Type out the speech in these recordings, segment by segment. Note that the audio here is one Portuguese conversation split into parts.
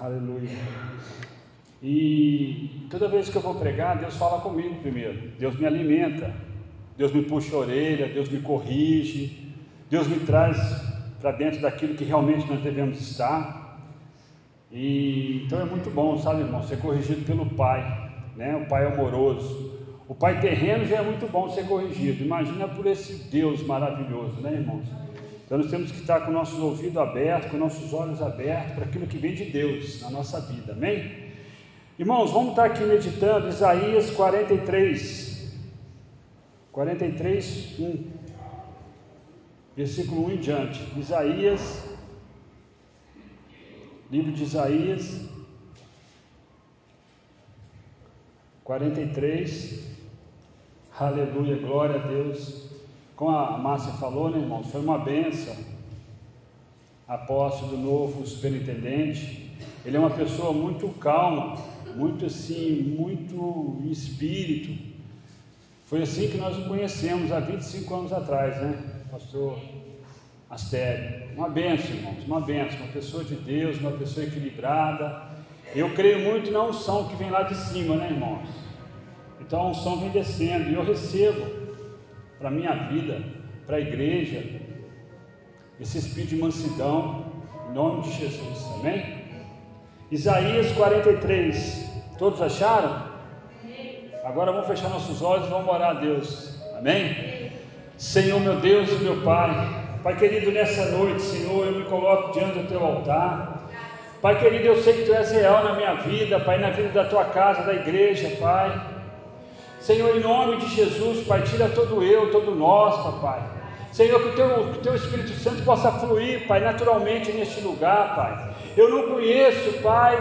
Aleluia. E toda vez que eu vou pregar, Deus fala comigo primeiro. Deus me alimenta, Deus me puxa a orelha, Deus me corrige, Deus me traz para dentro daquilo que realmente nós devemos estar. E então é muito bom, sabe, irmão, ser corrigido pelo Pai, né? O Pai amoroso. O Pai terreno já é muito bom ser corrigido. Imagina por esse Deus maravilhoso, né, irmãos? Então nós temos que estar com nossos ouvidos abertos, com nossos olhos abertos para aquilo que vem de Deus na nossa vida, amém? Irmãos, vamos estar aqui meditando Isaías 43, 43, 1, versículo 1 em diante. Isaías, livro de Isaías, 43, aleluia, glória a Deus. Como a Márcia falou, né, irmãos? Foi uma benção. A posse do novo superintendente. Ele é uma pessoa muito calma, muito assim, muito espírito. Foi assim que nós o conhecemos há 25 anos atrás, né, pastor Astério? Uma benção, irmãos, uma benção. Uma pessoa de Deus, uma pessoa equilibrada. Eu creio muito na unção que vem lá de cima, né, irmãos? Então a unção vem descendo e eu recebo para a minha vida, para a igreja, esse espírito de mansidão, em nome de Jesus, amém? Isaías 43, todos acharam? Agora vamos fechar nossos olhos e vamos orar a Deus, amém? Senhor meu Deus e meu Pai, Pai querido, nessa noite, Senhor, eu me coloco diante do teu altar. Pai querido, eu sei que tu és real na minha vida, Pai, na vida da tua casa, da igreja, Pai. Senhor, em nome de Jesus, Pai, tira todo eu, todo nós, papai. Senhor, que o, teu, que o teu Espírito Santo possa fluir, Pai, naturalmente neste lugar, Pai. Eu não conheço, Pai,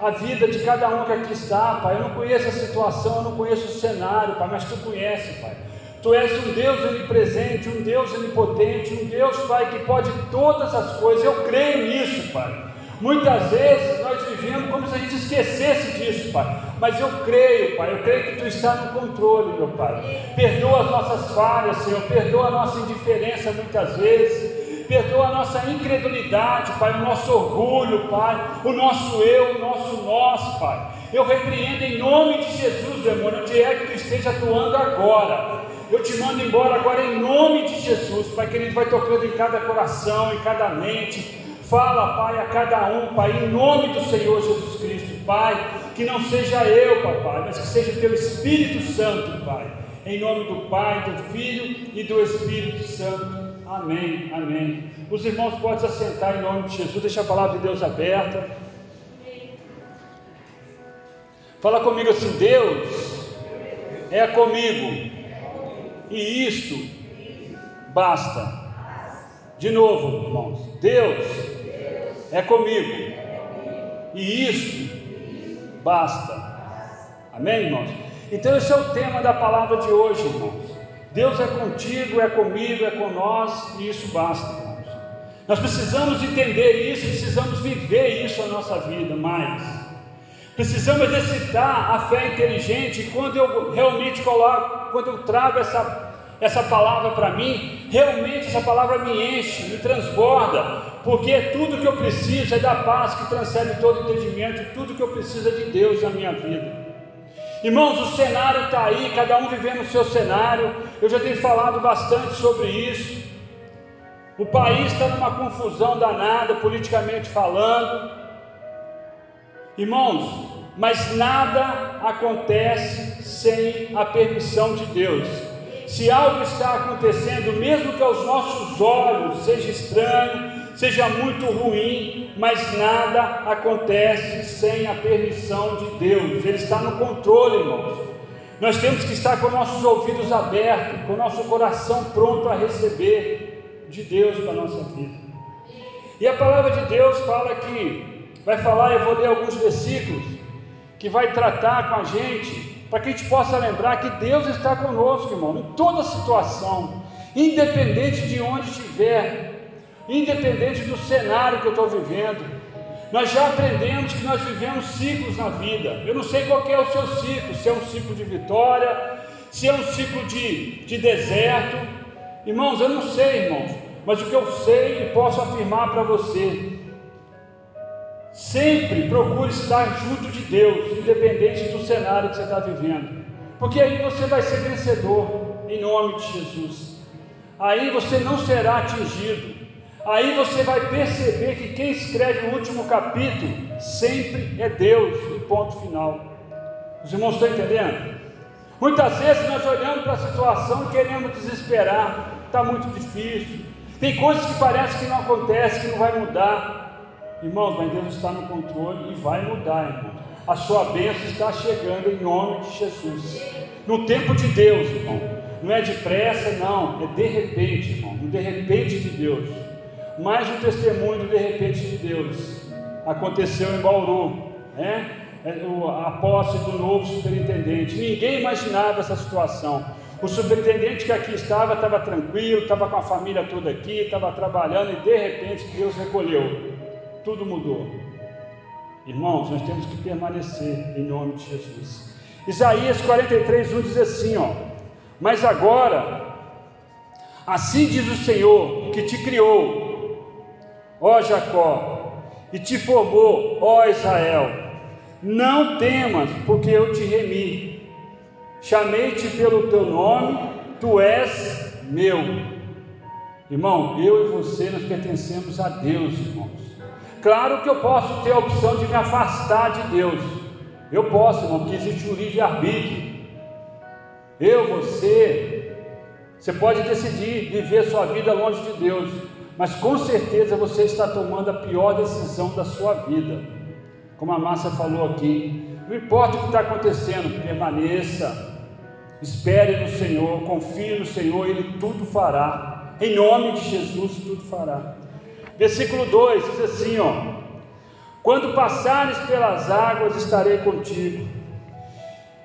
a vida de cada um que aqui está, Pai. Eu não conheço a situação, eu não conheço o cenário, Pai, mas Tu conheces, Pai. Tu és um Deus onipresente, um Deus onipotente, um Deus, Pai, que pode todas as coisas. Eu creio nisso, Pai. Muitas vezes nós vivemos como se a gente esquecesse disso, Pai. Mas eu creio, Pai, eu creio que Tu está no controle, meu Pai. Perdoa as nossas falhas, Senhor. Perdoa a nossa indiferença muitas vezes. Perdoa a nossa incredulidade, Pai, o nosso orgulho, Pai, o nosso eu, o nosso nós, Pai. Eu repreendo em nome de Jesus, demônio, onde é que Tu esteja atuando agora. Eu te mando embora agora em nome de Jesus, Pai querido, vai tocando em cada coração, em cada mente Fala, Pai, a cada um, Pai, em nome do Senhor Jesus Cristo, Pai, que não seja eu, Papai, mas que seja o Teu Espírito Santo, Pai, em nome do Pai, do Filho e do Espírito Santo. Amém, amém. Os irmãos podem se assentar em nome de Jesus, deixa a palavra de Deus aberta. Fala comigo assim: Deus é comigo, e isto basta. De novo, irmãos, Deus é comigo. E isso basta. Amém, irmãos? Então, esse é o tema da palavra de hoje, irmãos. Deus é contigo, é comigo, é com nós, e isso basta, irmãos. Nós precisamos entender isso, precisamos viver isso na nossa vida mais. Precisamos exercitar a fé inteligente. Quando eu realmente coloco, quando eu trago essa, essa palavra para mim, realmente essa palavra me enche, me transborda, porque tudo que eu preciso é da paz que transcende todo entendimento, tudo que eu preciso é de Deus na minha vida. Irmãos, o cenário está aí, cada um vivendo o seu cenário, eu já tenho falado bastante sobre isso. O país está numa confusão danada, politicamente falando. Irmãos, mas nada acontece sem a permissão de Deus. Se algo está acontecendo, mesmo que aos nossos olhos seja estranho, seja muito ruim, mas nada acontece sem a permissão de Deus, Ele está no controle, irmãos. Nós temos que estar com nossos ouvidos abertos, com nosso coração pronto a receber de Deus para a nossa vida. E a palavra de Deus fala que, vai falar, eu vou ler alguns versículos, que vai tratar com a gente, para que a gente possa lembrar que Deus está conosco, irmão, em toda situação, independente de onde estiver, independente do cenário que eu estou vivendo. Nós já aprendemos que nós vivemos ciclos na vida. Eu não sei qual é o seu ciclo, se é um ciclo de vitória, se é um ciclo de, de deserto. Irmãos, eu não sei, irmãos, mas o que eu sei e posso afirmar para você: Sempre procure estar junto de Deus, independente do cenário que você está vivendo, porque aí você vai ser vencedor, em nome de Jesus. Aí você não será atingido, aí você vai perceber que quem escreve o último capítulo sempre é Deus, e ponto final. Os irmãos estão entendendo? Muitas vezes nós olhamos para a situação e queremos desesperar, está muito difícil, tem coisas que parece que não acontece, que não vai mudar. Irmãos, mas Deus está no controle e vai mudar. A sua bênção está chegando em nome de Jesus. No tempo de Deus, irmão. Não é depressa, não. É de repente, irmão. No de repente de Deus. Mais um testemunho de repente de Deus. Aconteceu em Bauru. Né? É, a posse do novo superintendente. Ninguém imaginava essa situação. O superintendente que aqui estava, estava tranquilo, estava com a família toda aqui, estava trabalhando e de repente Deus recolheu tudo mudou. Irmãos, nós temos que permanecer em nome de Jesus. Isaías 43, 1 diz assim: ó, mas agora, assim diz o Senhor que te criou, ó Jacó, e te formou, ó Israel, não temas, porque eu te remi, chamei-te pelo teu nome, tu és meu. Irmão, eu e você nós pertencemos a Deus, irmãos. Claro que eu posso ter a opção de me afastar de Deus. Eu posso, irmão, porque existe um livre-arbítrio. Eu, você, você pode decidir viver sua vida longe de Deus, mas com certeza você está tomando a pior decisão da sua vida. Como a Márcia falou aqui, não importa o que está acontecendo, permaneça, espere no Senhor, confie no Senhor, Ele tudo fará. Em nome de Jesus, tudo fará. Versículo 2 diz assim: ó, Quando passares pelas águas, estarei contigo,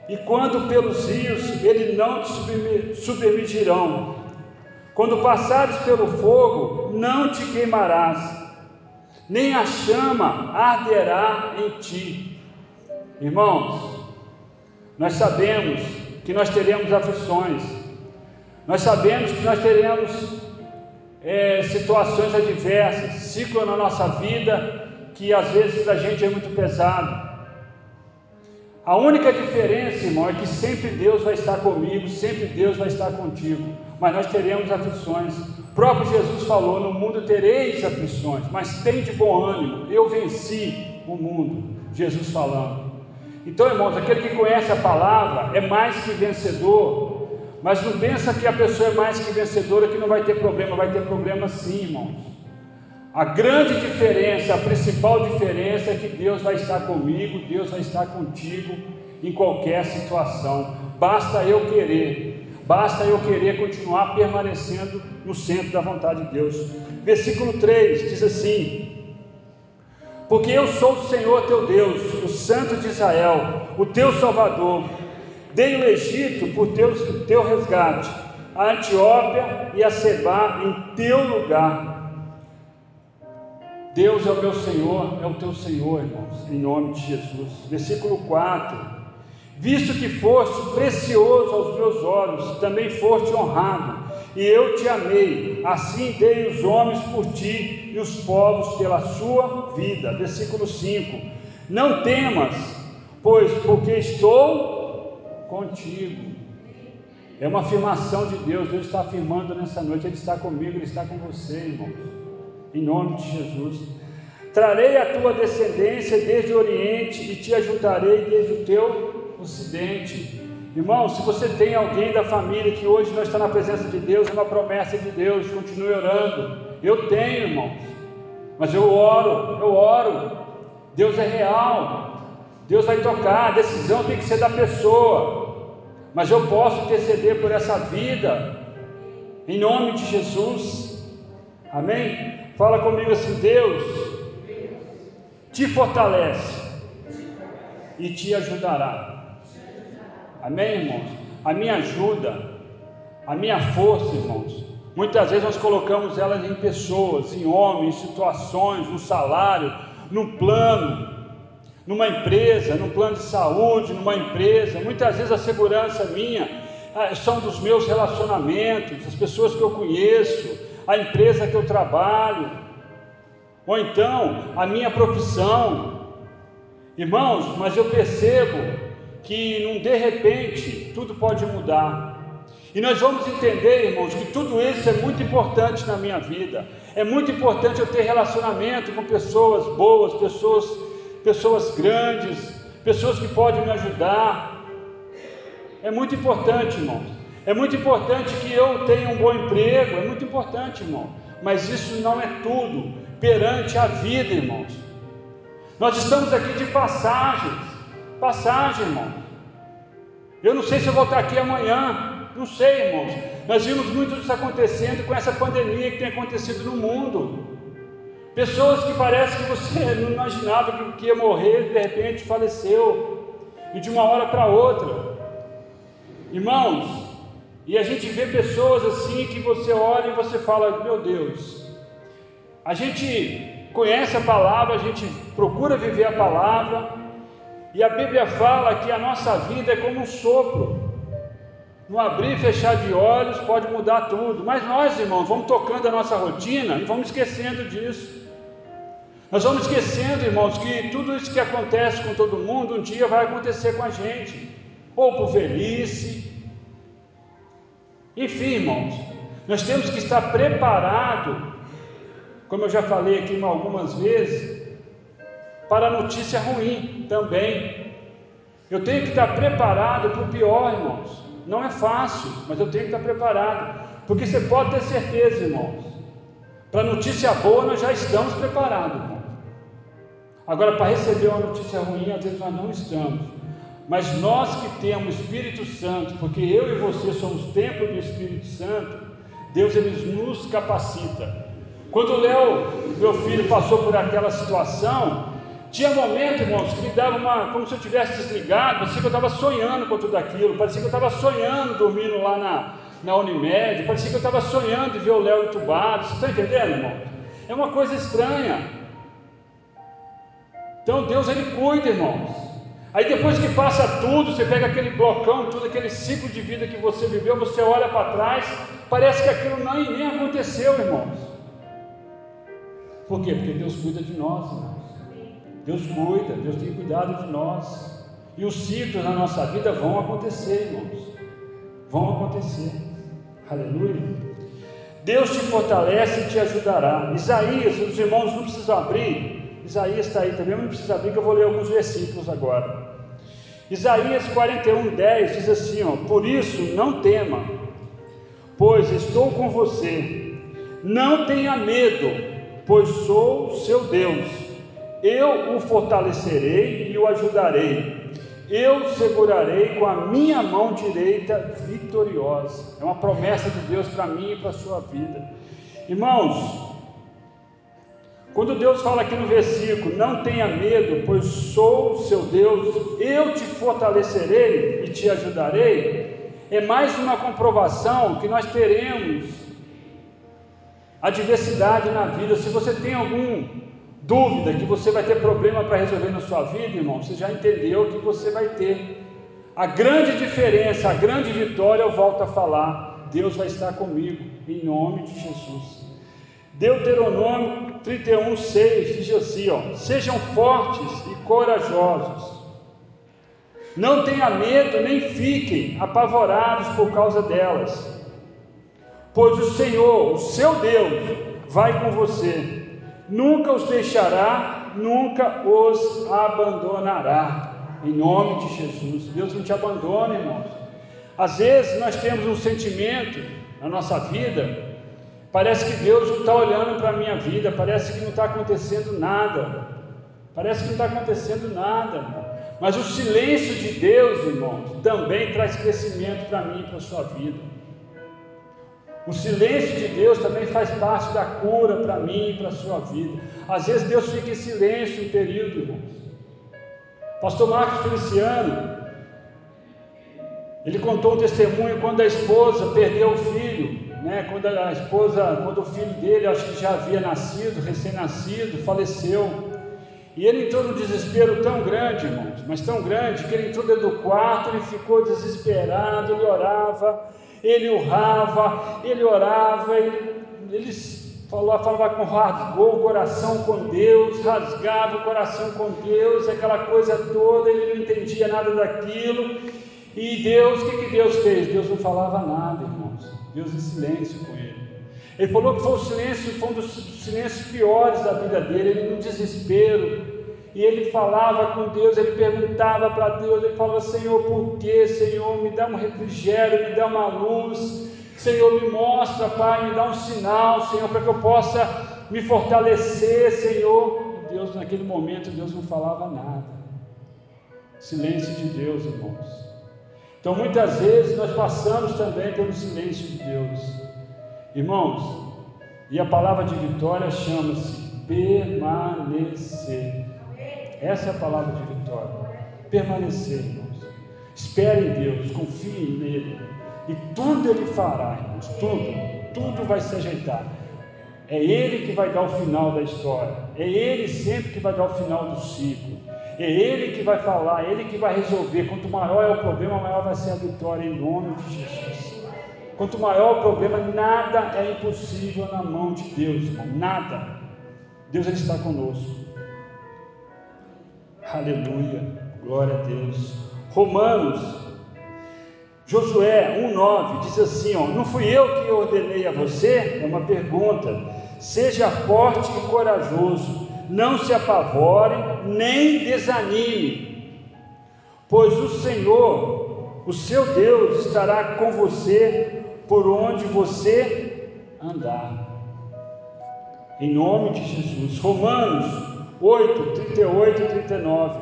e quando pelos rios, eles não te submergirão. Quando passares pelo fogo, não te queimarás, nem a chama arderá em ti. Irmãos, nós sabemos que nós teremos aflições, nós sabemos que nós teremos é, situações adversas, ciclo na nossa vida que às vezes a gente é muito pesado. A única diferença, irmão, é que sempre Deus vai estar comigo, sempre Deus vai estar contigo, mas nós teremos aflições. O próprio Jesus falou: No mundo tereis aflições, mas tem de bom ânimo, eu venci o mundo. Jesus falando. Então, irmãos, aquele que conhece a palavra é mais que vencedor, mas não pensa que a pessoa é mais que vencedora, que não vai ter problema, vai ter problema sim, irmãos. A grande diferença, a principal diferença é que Deus vai estar comigo, Deus vai estar contigo em qualquer situação. Basta eu querer, basta eu querer continuar permanecendo no centro da vontade de Deus. Versículo 3 diz assim: Porque eu sou o Senhor teu Deus, o Santo de Israel, o teu Salvador Dei o Egito por teu, teu resgate, a Etiópia e a Seba em teu lugar. Deus é o meu Senhor, é o teu Senhor, irmãos, em nome de Jesus. Versículo 4: Visto que foste precioso aos meus olhos, também foste honrado, e eu te amei, assim dei os homens por ti e os povos pela sua vida. Versículo 5: Não temas, pois porque estou contigo. É uma afirmação de Deus, Deus está afirmando nessa noite, Ele está comigo, Ele está com você, irmãos. Em nome de Jesus. Trarei a tua descendência desde o Oriente e te ajuntarei desde o teu Ocidente. Irmão, se você tem alguém da família que hoje não está na presença de Deus, é uma promessa de Deus, continue orando. Eu tenho, irmãos, mas eu oro, eu oro. Deus é real, Deus vai tocar, a decisão tem que ser da pessoa mas eu posso interceder por essa vida, em nome de Jesus, amém? Fala comigo assim: Deus te fortalece e te ajudará, amém, irmãos? A minha ajuda, a minha força, irmãos, muitas vezes nós colocamos elas em pessoas, em homens, em situações, no salário, no plano, numa empresa, num plano de saúde, numa empresa. Muitas vezes a segurança minha ah, são dos meus relacionamentos, as pessoas que eu conheço, a empresa que eu trabalho. ou então a minha profissão. Irmãos, mas eu percebo que num de repente tudo pode mudar. E nós vamos entender, irmãos, que tudo isso é muito importante na minha vida. É muito importante eu ter relacionamento com pessoas boas, pessoas, pessoas grandes, pessoas que podem me ajudar. É muito importante, irmãos. É muito importante que eu tenha um bom emprego, é muito importante, irmão. Mas isso não é tudo perante a vida, irmãos. Nós estamos aqui de passagens, passagem, irmão. Eu não sei se eu vou estar aqui amanhã, não sei, irmãos. Nós vimos muito isso acontecendo com essa pandemia que tem acontecido no mundo. Pessoas que parece que você não imaginava que ia morrer, de repente faleceu, e de uma hora para outra. Irmãos, e a gente vê pessoas assim que você olha e você fala: Meu Deus, a gente conhece a palavra, a gente procura viver a palavra, e a Bíblia fala que a nossa vida é como um sopro. No abrir e fechar de olhos pode mudar tudo. Mas nós, irmãos, vamos tocando a nossa rotina e vamos esquecendo disso. Nós vamos esquecendo, irmãos, que tudo isso que acontece com todo mundo um dia vai acontecer com a gente, ou por velhice, enfim, irmãos, nós temos que estar preparado, como eu já falei aqui algumas vezes, para a notícia ruim também. Eu tenho que estar preparado para o pior, irmãos. Não é fácil, mas eu tenho que estar preparado. Porque você pode ter certeza, irmãos. Para a notícia boa nós já estamos preparados, irmãos. Agora, para receber uma notícia ruim, às vezes nós não estamos. Mas nós que temos Espírito Santo, porque eu e você somos templo do Espírito Santo, Deus ele nos capacita. Quando o Léo, meu filho, passou por aquela situação, tinha momentos, irmãos, que me dava uma, como se eu tivesse desligado, parecia que eu estava sonhando com tudo aquilo, parecia que eu estava sonhando dormindo lá na, na Unimed, parecia que eu estava sonhando de ver o Léo entubado, vocês estão entendendo, irmão? É uma coisa estranha. Então Deus ele cuida, irmãos. Aí depois que passa tudo, você pega aquele blocão, todo aquele ciclo de vida que você viveu, você olha para trás, parece que aquilo nem, nem aconteceu, irmãos. Por quê? Porque Deus cuida de nós, irmãos. Deus cuida, Deus tem cuidado de nós. E os ciclos na nossa vida vão acontecer, irmãos. Vão acontecer. Aleluia. Deus te fortalece e te ajudará. Isaías, os irmãos não precisam abrir, Isaías está aí também, não precisa abrir que eu vou ler alguns versículos agora. Isaías 41, 10 diz assim: ó, Por isso não tema, pois estou com você. Não tenha medo, pois sou seu Deus. Eu o fortalecerei e o ajudarei. Eu segurarei com a minha mão direita vitoriosa. É uma promessa de Deus para mim e para a sua vida. Irmãos, quando Deus fala aqui no versículo, não tenha medo, pois sou o seu Deus, eu te fortalecerei e te ajudarei, é mais uma comprovação que nós teremos adversidade na vida. Se você tem algum dúvida que você vai ter problema para resolver na sua vida, irmão, você já entendeu que você vai ter. A grande diferença, a grande vitória, eu volto a falar, Deus vai estar comigo, em nome de Jesus. Deuteronômio 31, 6 diz assim: ó, Sejam fortes e corajosos, não tenha medo, nem fiquem apavorados por causa delas, pois o Senhor, o seu Deus, vai com você, nunca os deixará, nunca os abandonará, em nome de Jesus. Deus não te abandona, irmãos. Às vezes nós temos um sentimento na nossa vida Parece que Deus não está olhando para a minha vida, parece que não está acontecendo nada. Parece que não está acontecendo nada, Mas o silêncio de Deus, irmãos, também traz crescimento para mim e para a sua vida. O silêncio de Deus também faz parte da cura para mim e para a sua vida. Às vezes Deus fica em silêncio um período, irmãos. Pastor Marcos Feliciano, ele contou um testemunho quando a esposa perdeu o filho né, quando a esposa, quando o filho dele, acho que já havia nascido, recém-nascido, faleceu. E ele entrou num desespero tão grande, irmãos, mas tão grande, que ele entrou dentro do quarto, ele ficou desesperado, ele orava, ele urrava, ele orava, ele, ele falou, falava com rasgou o coração com Deus, rasgava o coração com Deus, aquela coisa toda, ele não entendia nada daquilo. E Deus, o que, que Deus fez? Deus não falava nada, irmãos. Deus em silêncio com ele. Ele falou que foi o silêncio, foi um dos silêncios piores da vida dele, ele no desespero. E ele falava com Deus, ele perguntava para Deus, ele falava: Senhor, por que, Senhor? Me dá um refrigério, me dá uma luz. Senhor, me mostra, Pai, me dá um sinal, Senhor, para que eu possa me fortalecer, Senhor. E Deus, naquele momento, Deus não falava nada. Silêncio de Deus, irmãos. Então, muitas vezes, nós passamos também pelo silêncio de Deus. Irmãos, e a palavra de vitória chama-se permanecer. Essa é a palavra de vitória. Permanecer, irmãos. Espere em Deus, confie nele. E tudo ele fará, irmãos. Tudo, tudo vai se ajeitar. É ele que vai dar o final da história. É ele sempre que vai dar o final do ciclo. É ele que vai falar, é ele que vai resolver. Quanto maior é o problema, maior vai ser a vitória em nome de Jesus. Quanto maior o problema, nada é impossível na mão de Deus, irmão. Nada. Deus ele está conosco. Aleluia, glória a Deus. Romanos, Josué 1,9 diz assim: ó, Não fui eu que ordenei a você? É uma pergunta. Seja forte e corajoso, não se apavore, nem desanime, pois o Senhor, o seu Deus, estará com você por onde você andar. Em nome de Jesus. Romanos 8, 38 e 39.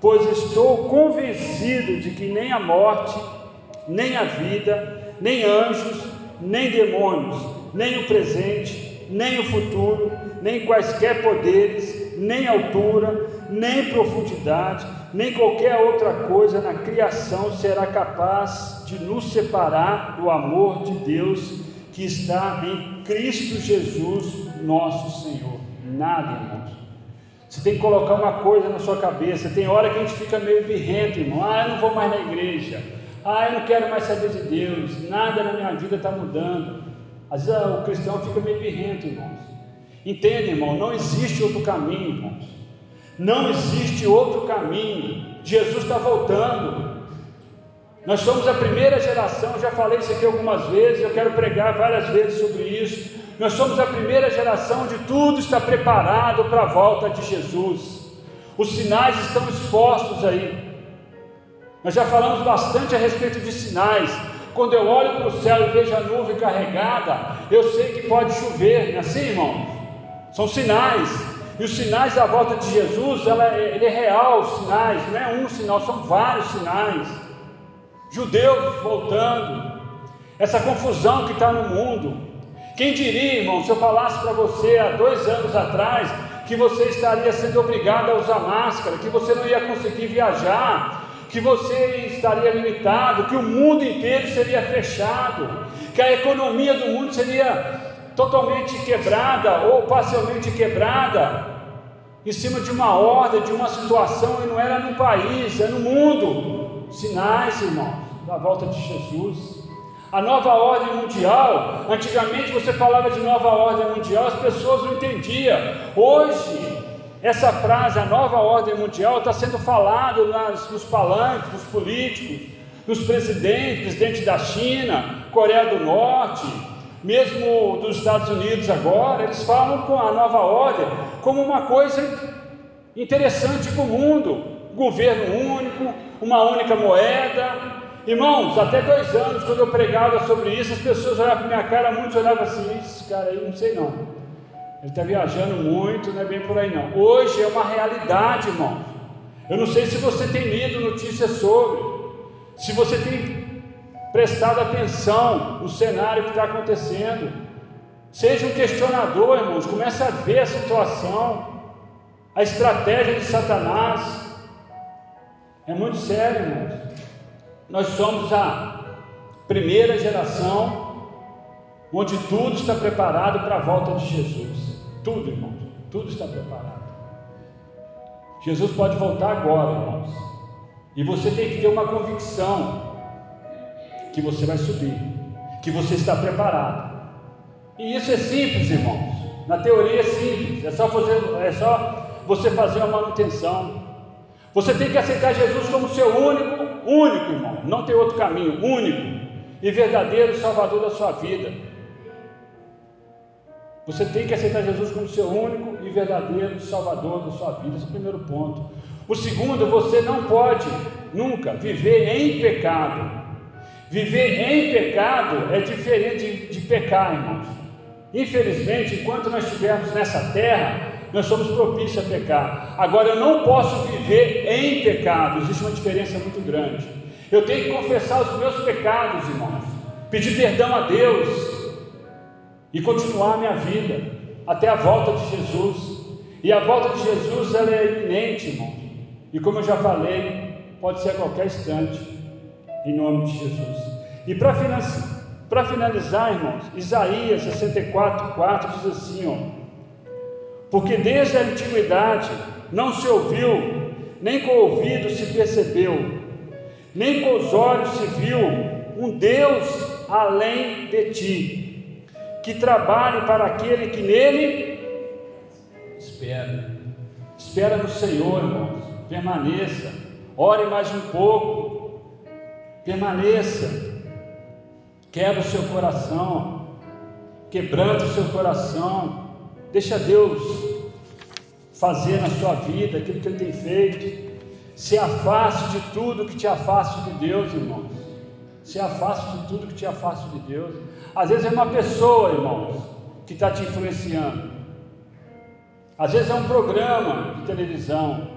Pois estou convencido de que nem a morte, nem a vida, nem anjos, nem demônios, nem o presente, nem o futuro, nem quaisquer poderes, nem altura, nem profundidade, nem qualquer outra coisa na criação será capaz de nos separar do amor de Deus que está em Cristo Jesus, nosso Senhor. Nada, irmãos. Você tem que colocar uma coisa na sua cabeça. Tem hora que a gente fica meio birrento, irmão. Ah, eu não vou mais na igreja. Ah, eu não quero mais saber de Deus. Nada na minha vida está mudando. Às vezes ah, o cristão fica meio birrento, irmãos. Entende, irmão? Não existe outro caminho, irmãos. Não existe outro caminho. Jesus está voltando. Nós somos a primeira geração, já falei isso aqui algumas vezes, eu quero pregar várias vezes sobre isso. Nós somos a primeira geração onde tudo está preparado para a volta de Jesus. Os sinais estão expostos aí. Nós já falamos bastante a respeito de sinais. Quando eu olho para o céu e vejo a nuvem carregada, eu sei que pode chover, não é assim, irmão? São sinais. E os sinais da volta de Jesus, ela é, ele é real, os sinais, não é um sinal, são vários sinais. Judeus voltando, essa confusão que está no mundo, quem diria, irmão, se eu falasse para você há dois anos atrás que você estaria sendo obrigado a usar máscara, que você não ia conseguir viajar, que você estaria limitado, que o mundo inteiro seria fechado, que a economia do mundo seria totalmente quebrada ou parcialmente quebrada, em cima de uma ordem, de uma situação, e não era no país, é no mundo. Sinais, irmãos, da volta de Jesus. A nova ordem mundial, antigamente você falava de nova ordem mundial, as pessoas não entendiam. Hoje, essa frase, a nova ordem mundial, está sendo falado nas, nos palanques, nos políticos, nos presidentes, presidente da China, Coreia do Norte, mesmo dos Estados Unidos agora, eles falam com a nova ordem como uma coisa interessante para o mundo. Governo único, uma única moeda, Irmãos, até dois anos, quando eu pregava sobre isso, as pessoas olhavam para minha cara, muitos olhavam assim, esse cara aí, não sei não. Ele está viajando muito, não é bem por aí não. Hoje é uma realidade, irmãos. Eu não sei se você tem lido notícias sobre, se você tem prestado atenção no cenário que está acontecendo. Seja um questionador, irmãos, comece a ver a situação, a estratégia de Satanás. É muito sério, irmãos. Nós somos a primeira geração onde tudo está preparado para a volta de Jesus. Tudo, irmãos, tudo está preparado. Jesus pode voltar agora, irmãos. E você tem que ter uma convicção que você vai subir, que você está preparado. E isso é simples, irmãos. Na teoria é simples, é só fazer, é só você fazer uma manutenção. Você tem que aceitar Jesus como seu único, único irmão, não tem outro caminho, único e verdadeiro Salvador da sua vida. Você tem que aceitar Jesus como seu único e verdadeiro Salvador da sua vida. Esse é o primeiro ponto. O segundo, você não pode nunca viver em pecado. Viver em pecado é diferente de, pecar, irmãos. Infelizmente, enquanto nós estivermos nessa terra, nós somos propícios a pecar. Agora, eu não posso viver em pecado, existe uma diferença muito grande. Eu tenho que confessar os meus pecados, irmãos, pedir perdão a Deus e continuar a minha vida até a volta de Jesus. E a volta de Jesus ela é iminente, irmão. E como eu já falei, pode ser a qualquer instante, em nome de Jesus. E para finalizar, irmãos, Isaías 64, 4 diz assim: ó, Porque desde a antiguidade não se ouviu, nem com o ouvido se percebeu, nem com os olhos se viu um Deus além de ti que trabalhe para aquele que nele espera. Espera no Senhor, irmãos. Permaneça. Ore mais um pouco. Permaneça. Quebra o seu coração. Quebranta o seu coração. Deixa Deus fazer na sua vida aquilo que Ele tem feito. Se afaste de tudo que te afaste de Deus, irmãos. Se afaste de tudo que te afaste de Deus. Às vezes é uma pessoa, irmãos, que está te influenciando. Às vezes é um programa de televisão.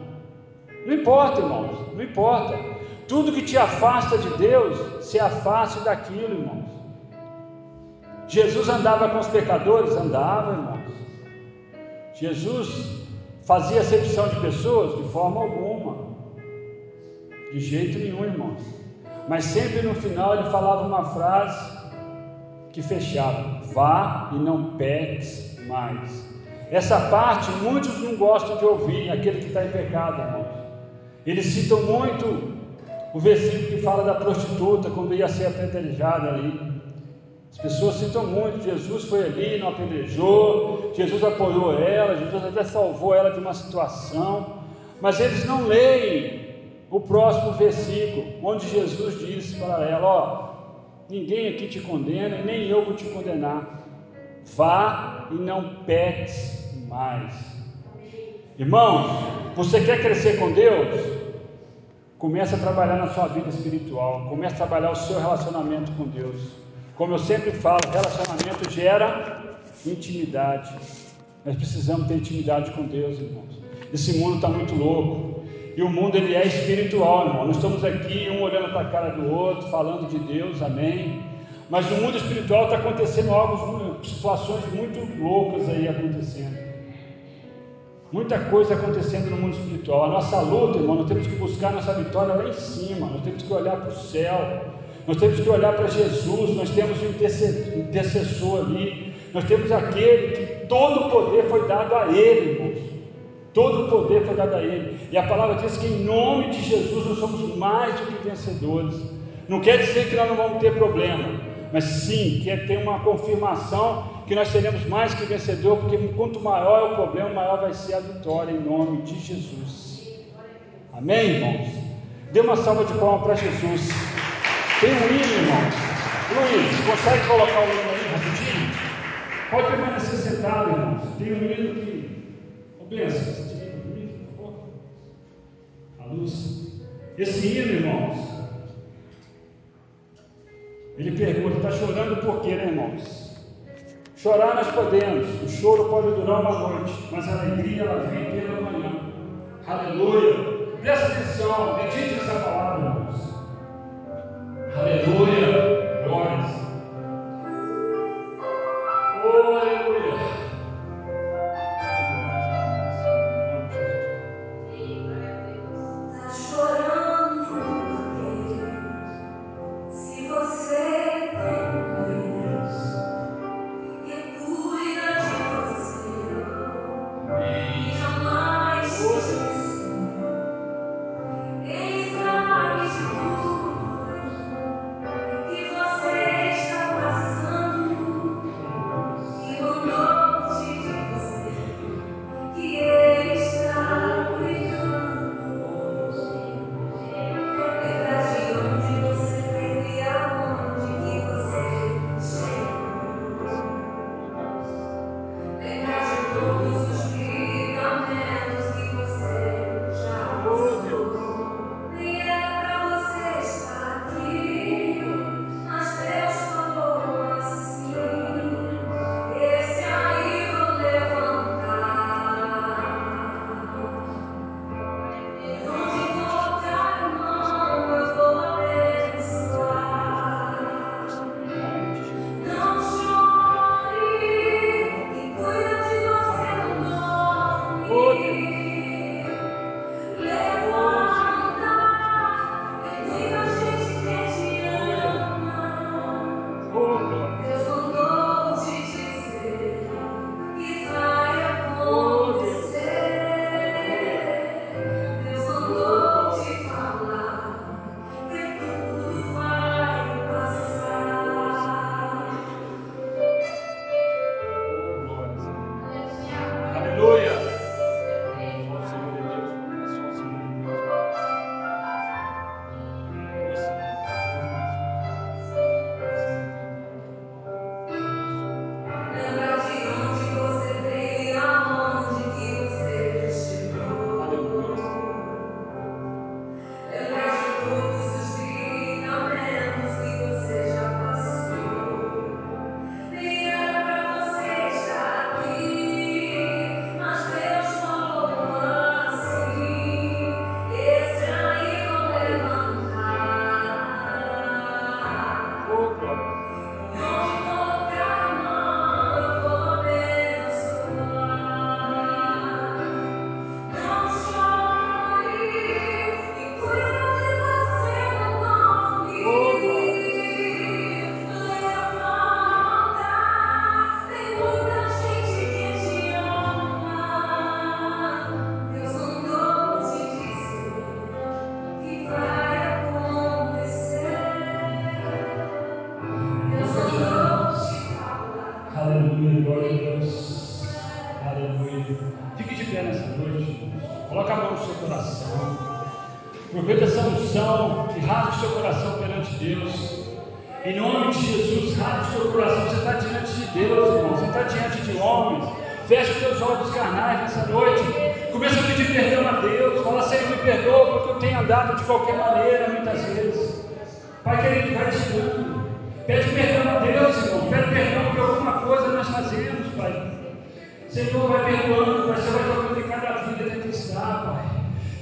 Não importa, irmãos, não importa. Tudo que te afasta de Deus, se afaste daquilo, irmãos. Jesus andava com os pecadores? Andava, irmãos. Jesus fazia acepção de pessoas? De forma alguma. De jeito nenhum, irmãos. Mas sempre no final ele falava uma frase que fechava: vá e não peques mais. Essa parte muitos não gostam de ouvir, aquele que está em pecado, irmãos. Eles citam muito o versículo que fala da prostituta quando ia ser apedrejada ali. As pessoas citam muito, Jesus foi ali, não apedrejou, Jesus apoiou ela, Jesus até salvou ela de uma situação, mas eles não leem o próximo versículo, onde Jesus disse para ela: Ó, ninguém aqui te condena e nem eu vou te condenar. Vá e não peques mais. Irmãos, você quer crescer com Deus? Comece a trabalhar na sua vida espiritual, comece a trabalhar o seu relacionamento com Deus. Como eu sempre falo, relacionamento gera intimidade. Nós precisamos ter intimidade com Deus, irmãos. Esse mundo está muito louco. E o mundo ele é espiritual, irmão. Nós estamos aqui, um olhando para a cara do outro, falando de Deus, amém. Mas no mundo espiritual está acontecendo algo, situações muito loucas aí acontecendo. Muita coisa acontecendo no mundo espiritual. A nossa luta, irmão, nós temos que buscar nossa vitória lá em cima. Nós temos que olhar para o céu. Nós temos que olhar para Jesus. Nós temos um intercessor ali. Nós temos aquele que todo o poder foi dado a Ele, irmãos. Todo o poder foi dado a Ele. E a palavra diz que em nome de Jesus nós somos mais do que vencedores. Não quer dizer que nós não vamos ter problema, mas sim quer ter uma confirmação que nós seremos mais que vencedor, porque quanto maior é o problema, maior vai ser a vitória em nome de Jesus. Amém, irmãos? Dê uma salva de palmas para Jesus. Tem um hino, irmãos. Luiz, consegue colocar o hino aí rapidinho? Pode permanecer sentado, irmãos. Tem um hino que Pensa, você tira por favor? A luz. Esse hino, irmãos, ele pergunta: está chorando por quê, né, irmãos? Chorar nós podemos, o choro pode durar uma noite, mas a alegria ela vem pela manhã. Aleluia! Presta atenção, medite nessa palavra, irmãos. Aleluia!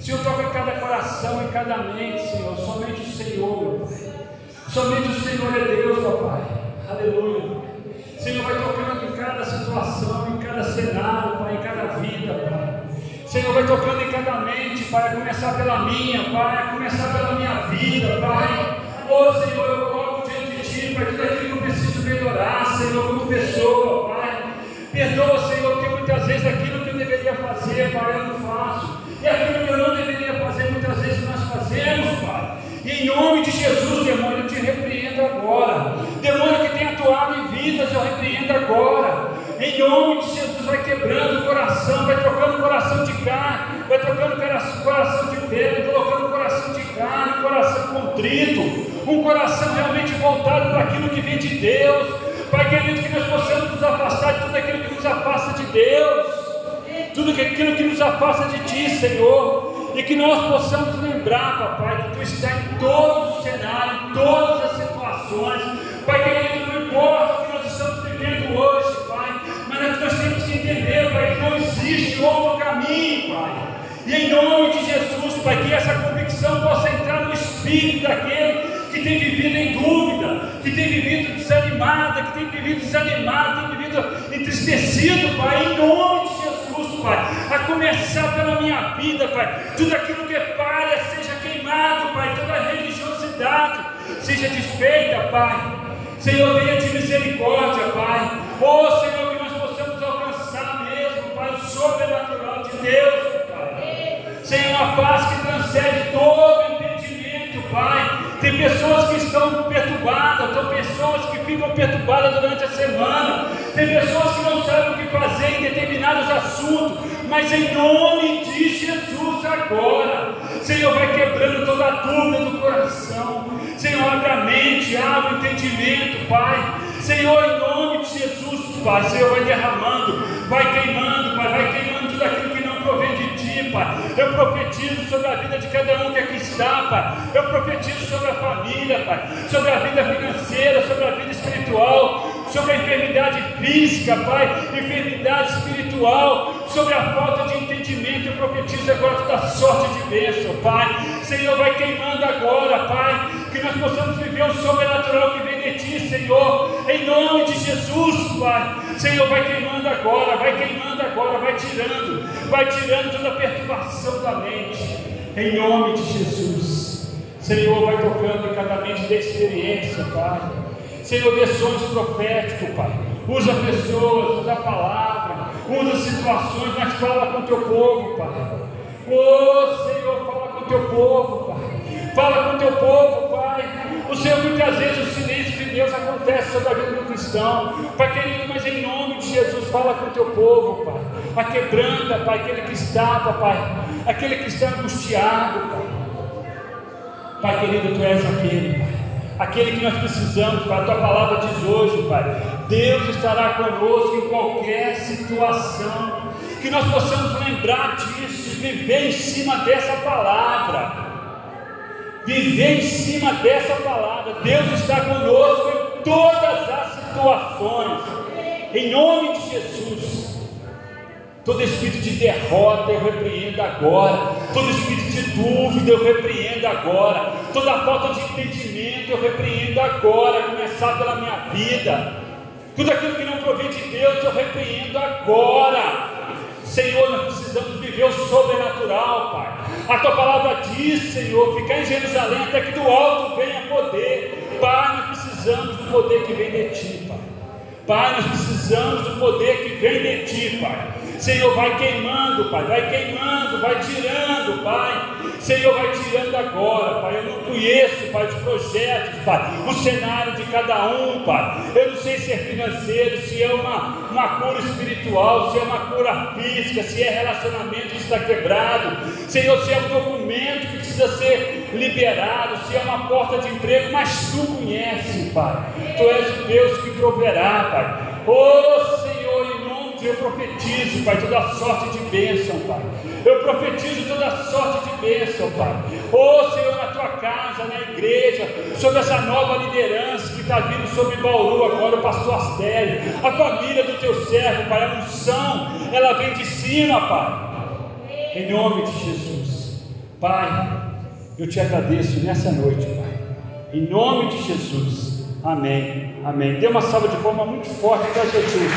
Senhor, toca cada coração, em cada mente, Senhor. Somente o Senhor, meu Pai. Somente o Senhor é Deus, papai. Aleluia. Senhor, vai tocando em cada situação, em cada cenário, Pai, em cada vida, Pai. Senhor, vai tocando em cada mente, Pai, a começar pela minha, Pai, a começar pela minha vida, Pai. Oh, Senhor, eu coloco diante de Ti, Pai, tudo aquilo que eu preciso melhorar, Senhor, como pessoa, Pai. Perdoa, Senhor, porque muitas vezes aquilo que eu deveria fazer, Pai, eu não faço. E aquilo que eu não deveria fazer, muitas vezes nós fazemos, Pai. Em nome de Jesus, demônio, eu te repreendo agora. Demônio que tem atuado em vidas, eu repreendo agora. Em nome de Jesus, vai quebrando o coração, vai trocando o coração de carne, vai trocando o coração de pedra, colocando o coração de carne, um coração contrito, um coração realmente voltado para aquilo que vem de Deus. Pai querido, que nós possamos nos afastar de tudo aquilo que nos afasta de Deus tudo aquilo que nos afasta de Ti, Senhor, e que nós possamos lembrar, papai, que Tu está em todos os cenários, em todas as situações, Pai querido, não importa o que nós estamos vivendo hoje, Pai, mas é que nós temos que entender, Pai, que não existe outro caminho, Pai. E em nome de Jesus, Pai, que essa convicção possa entrar no espírito daquele que tem vivido em dúvida, que tem vivido desanimada, que tem vivido desanimado, tem vivido entristecido, Pai, em nome de Pai, a começar pela minha vida, Pai, tudo aquilo que é palha seja queimado, Pai, toda religiosidade seja desfeita, Pai. Senhor, venha de misericórdia, Pai. Oh, Senhor, que nós possamos alcançar mesmo, Pai, o sobrenatural de Deus, Pai. Senhor, uma paz que transcende todo entendimento, Pai. Tem pessoas que estão perturbadas, tem pessoas que ficam perturbadas durante a semana, tem pessoas que não sabem o que fazer em determinados assuntos, mas em nome de Jesus agora, Senhor, vai quebrando toda a dúvida do coração, Senhor, abre a mente, abre o entendimento, Pai. Senhor, em nome de Jesus, Pai, Senhor, vai derramando, vai queimando, Pai, vai queimando Pai. Eu profetizo sobre a vida de cada um que aqui está, Pai. Eu profetizo sobre a família, Pai, sobre a vida financeira, sobre a vida espiritual, sobre a enfermidade física, Pai, enfermidade espiritual, sobre a falta de entendimento. Eu profetizo agora toda sorte de bênção, Pai. Senhor, vai queimando agora, Pai, que nós possamos viver o sobrenatural que vem de Ti, Senhor, em nome de Jesus, Pai. Senhor, vai queimando agora, vai queimando agora, vai tirando, vai tirando toda a perturbação da mente, em nome de Jesus. Senhor, vai tocando em cada mente da experiência, Pai. Senhor, dê sonhos proféticos, Pai. Usa pessoas, usa a palavra, usa situações, mas fala com teu povo, Pai. Oh Senhor, teu povo, Pai. Fala com o teu povo, Pai. O Senhor, muitas vezes, o silêncio de Deus acontece sobre a vida do cristão. Pai querido, mas em nome de Jesus, fala com o teu povo, Pai. A quebranta, Pai, aquele que está, Pai. Aquele que está angustiado, Pai. Pai querido, Tu és aquele, Pai aquele que nós precisamos, Pai. A tua palavra diz hoje, Pai. Deus estará conosco em qualquer situação. Que nós possamos lembrar disso, viver em cima dessa palavra. Viver em cima dessa palavra. Deus está conosco em todas as situações. Em nome de Jesus. Todo espírito de derrota eu repreendo agora. Todo espírito de dúvida eu repreendo agora. Toda falta de entendimento eu repreendo agora. Começar pela minha vida. Tudo aquilo que não provém de Deus eu repreendo agora. Senhor, nós precisamos viver o sobrenatural, Pai. A tua palavra diz, Senhor, ficar em Jerusalém até que do alto venha poder. Pai, nós precisamos do poder que vem de ti, Pai. Pai, nós precisamos do poder que vem de Ti, Pai. Senhor, vai queimando, Pai, vai queimando, vai tirando, Pai. Senhor vai tirando agora, Pai. Eu não conheço, Pai, os projetos, Pai, o cenário de cada um, Pai. Eu não sei se é financeiro, se é uma, uma cura espiritual, se é uma cura física, se é relacionamento que está quebrado, Senhor, se é um documento que precisa ser liberado, se é uma porta de emprego, mas tu conhece, Pai. Tu és o Deus que proverá, Pai. Oh eu profetizo, Pai, toda sorte de bênção, Pai. Eu profetizo toda sorte de bênção, Pai. Oh Senhor, na tua casa, na igreja, sobre essa nova liderança que está vindo sobre Bauru agora, o pastor Astério, a família do teu servo, Pai, a unção, ela vem de cima, Pai. Em nome de Jesus. Pai, eu te agradeço nessa noite, Pai. Em nome de Jesus. Amém. Amém. Dê uma salva de palmas muito forte para Jesus.